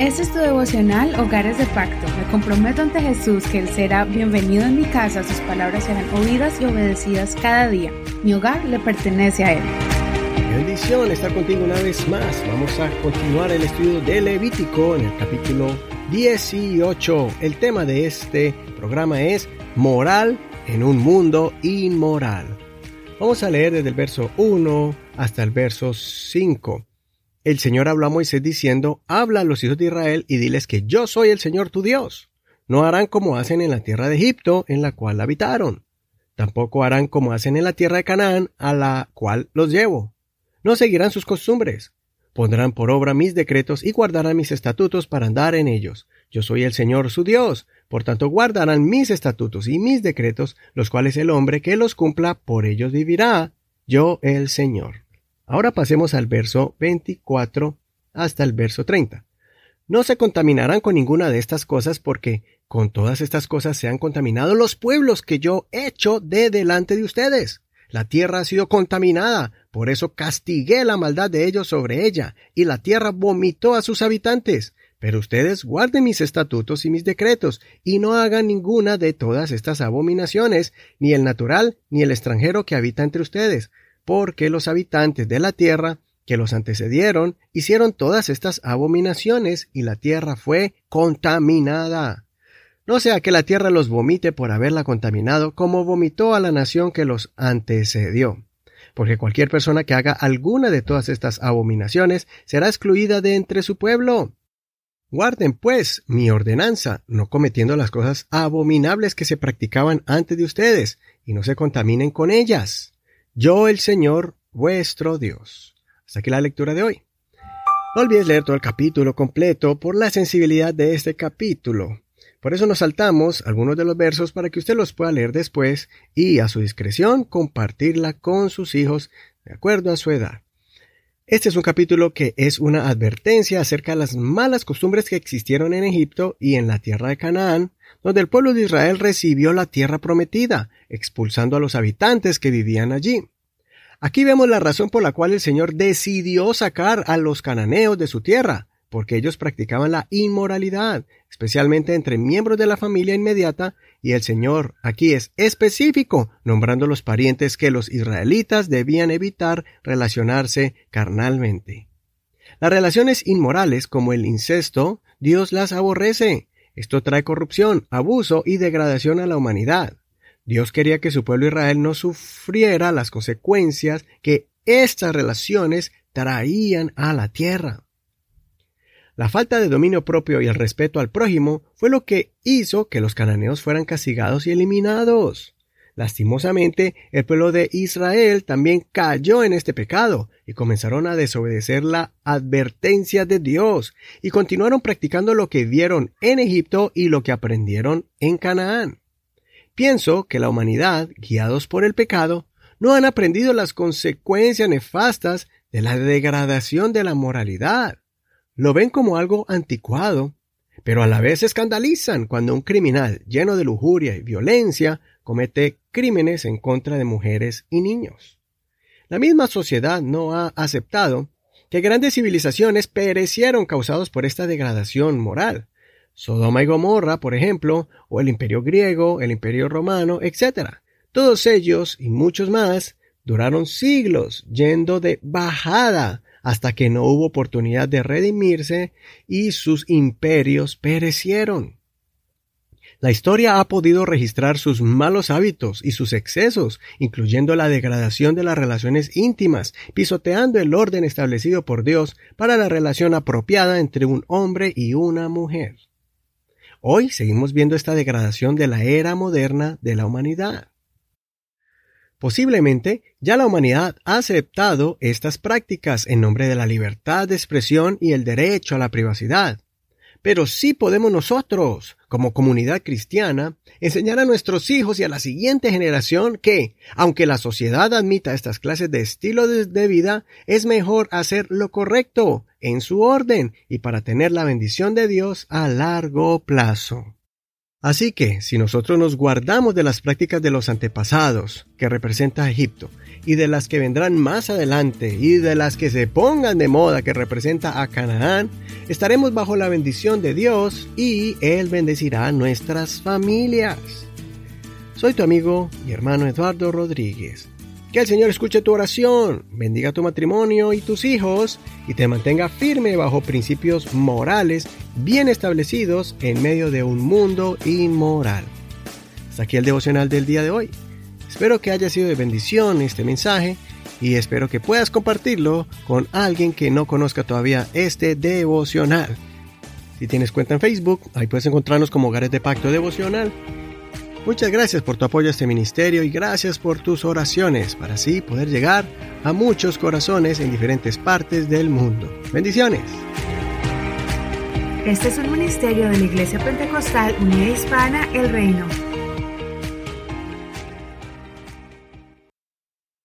Este es tu devocional Hogares de Pacto. Me comprometo ante Jesús que Él será bienvenido en mi casa, sus palabras serán oídas y obedecidas cada día. Mi hogar le pertenece a Él. Bendición estar contigo una vez más. Vamos a continuar el estudio de Levítico en el capítulo 18. El tema de este programa es moral en un mundo inmoral. Vamos a leer desde el verso 1 hasta el verso 5 el Señor habló a Moisés diciendo, Habla a los hijos de Israel y diles que yo soy el Señor tu Dios. No harán como hacen en la tierra de Egipto, en la cual habitaron. Tampoco harán como hacen en la tierra de Canaán, a la cual los llevo. No seguirán sus costumbres. Pondrán por obra mis decretos y guardarán mis estatutos para andar en ellos. Yo soy el Señor su Dios. Por tanto, guardarán mis estatutos y mis decretos, los cuales el hombre que los cumpla por ellos vivirá. Yo el Señor. Ahora pasemos al verso 24 hasta el verso 30. No se contaminarán con ninguna de estas cosas porque con todas estas cosas se han contaminado los pueblos que yo he hecho de delante de ustedes. La tierra ha sido contaminada, por eso castigué la maldad de ellos sobre ella, y la tierra vomitó a sus habitantes. Pero ustedes guarden mis estatutos y mis decretos, y no hagan ninguna de todas estas abominaciones, ni el natural, ni el extranjero que habita entre ustedes, porque los habitantes de la tierra que los antecedieron hicieron todas estas abominaciones y la tierra fue contaminada. No sea que la tierra los vomite por haberla contaminado como vomitó a la nación que los antecedió. Porque cualquier persona que haga alguna de todas estas abominaciones será excluida de entre su pueblo. Guarden, pues, mi ordenanza, no cometiendo las cosas abominables que se practicaban antes de ustedes, y no se contaminen con ellas. Yo el Señor vuestro Dios. Hasta aquí la lectura de hoy. No olvides leer todo el capítulo completo por la sensibilidad de este capítulo. Por eso nos saltamos algunos de los versos para que usted los pueda leer después y a su discreción compartirla con sus hijos de acuerdo a su edad. Este es un capítulo que es una advertencia acerca de las malas costumbres que existieron en Egipto y en la tierra de Canaán, donde el pueblo de Israel recibió la tierra prometida, expulsando a los habitantes que vivían allí. Aquí vemos la razón por la cual el Señor decidió sacar a los cananeos de su tierra, porque ellos practicaban la inmoralidad, especialmente entre miembros de la familia inmediata, y el Señor aquí es específico, nombrando los parientes que los israelitas debían evitar relacionarse carnalmente. Las relaciones inmorales, como el incesto, Dios las aborrece, esto trae corrupción, abuso y degradación a la humanidad. Dios quería que su pueblo Israel no sufriera las consecuencias que estas relaciones traían a la tierra. La falta de dominio propio y el respeto al prójimo fue lo que hizo que los cananeos fueran castigados y eliminados. Lastimosamente, el pueblo de Israel también cayó en este pecado y comenzaron a desobedecer la advertencia de Dios y continuaron practicando lo que vieron en Egipto y lo que aprendieron en Canaán. Pienso que la humanidad, guiados por el pecado, no han aprendido las consecuencias nefastas de la degradación de la moralidad. Lo ven como algo anticuado, pero a la vez escandalizan cuando un criminal lleno de lujuria y violencia comete crímenes en contra de mujeres y niños. La misma sociedad no ha aceptado que grandes civilizaciones perecieron causados por esta degradación moral. Sodoma y Gomorra, por ejemplo, o el imperio griego, el imperio romano, etc. Todos ellos y muchos más duraron siglos yendo de bajada hasta que no hubo oportunidad de redimirse y sus imperios perecieron. La historia ha podido registrar sus malos hábitos y sus excesos, incluyendo la degradación de las relaciones íntimas, pisoteando el orden establecido por Dios para la relación apropiada entre un hombre y una mujer. Hoy seguimos viendo esta degradación de la era moderna de la humanidad. Posiblemente ya la humanidad ha aceptado estas prácticas en nombre de la libertad de expresión y el derecho a la privacidad. Pero sí podemos nosotros, como comunidad cristiana, enseñar a nuestros hijos y a la siguiente generación que, aunque la sociedad admita estas clases de estilo de vida, es mejor hacer lo correcto, en su orden, y para tener la bendición de Dios a largo plazo. Así que, si nosotros nos guardamos de las prácticas de los antepasados, que representa Egipto, y de las que vendrán más adelante y de las que se pongan de moda que representa a Canaán, estaremos bajo la bendición de Dios y Él bendecirá nuestras familias. Soy tu amigo y hermano Eduardo Rodríguez. Que el Señor escuche tu oración, bendiga tu matrimonio y tus hijos y te mantenga firme bajo principios morales bien establecidos en medio de un mundo inmoral. Hasta aquí el devocional del día de hoy. Espero que haya sido de bendición este mensaje y espero que puedas compartirlo con alguien que no conozca todavía este devocional. Si tienes cuenta en Facebook, ahí puedes encontrarnos como Hogares de Pacto Devocional Muchas gracias por tu apoyo a este ministerio y gracias por tus oraciones para así poder llegar a muchos corazones en diferentes partes del mundo. Bendiciones. Este es un ministerio de la Iglesia Pentecostal Unida Hispana El Reino.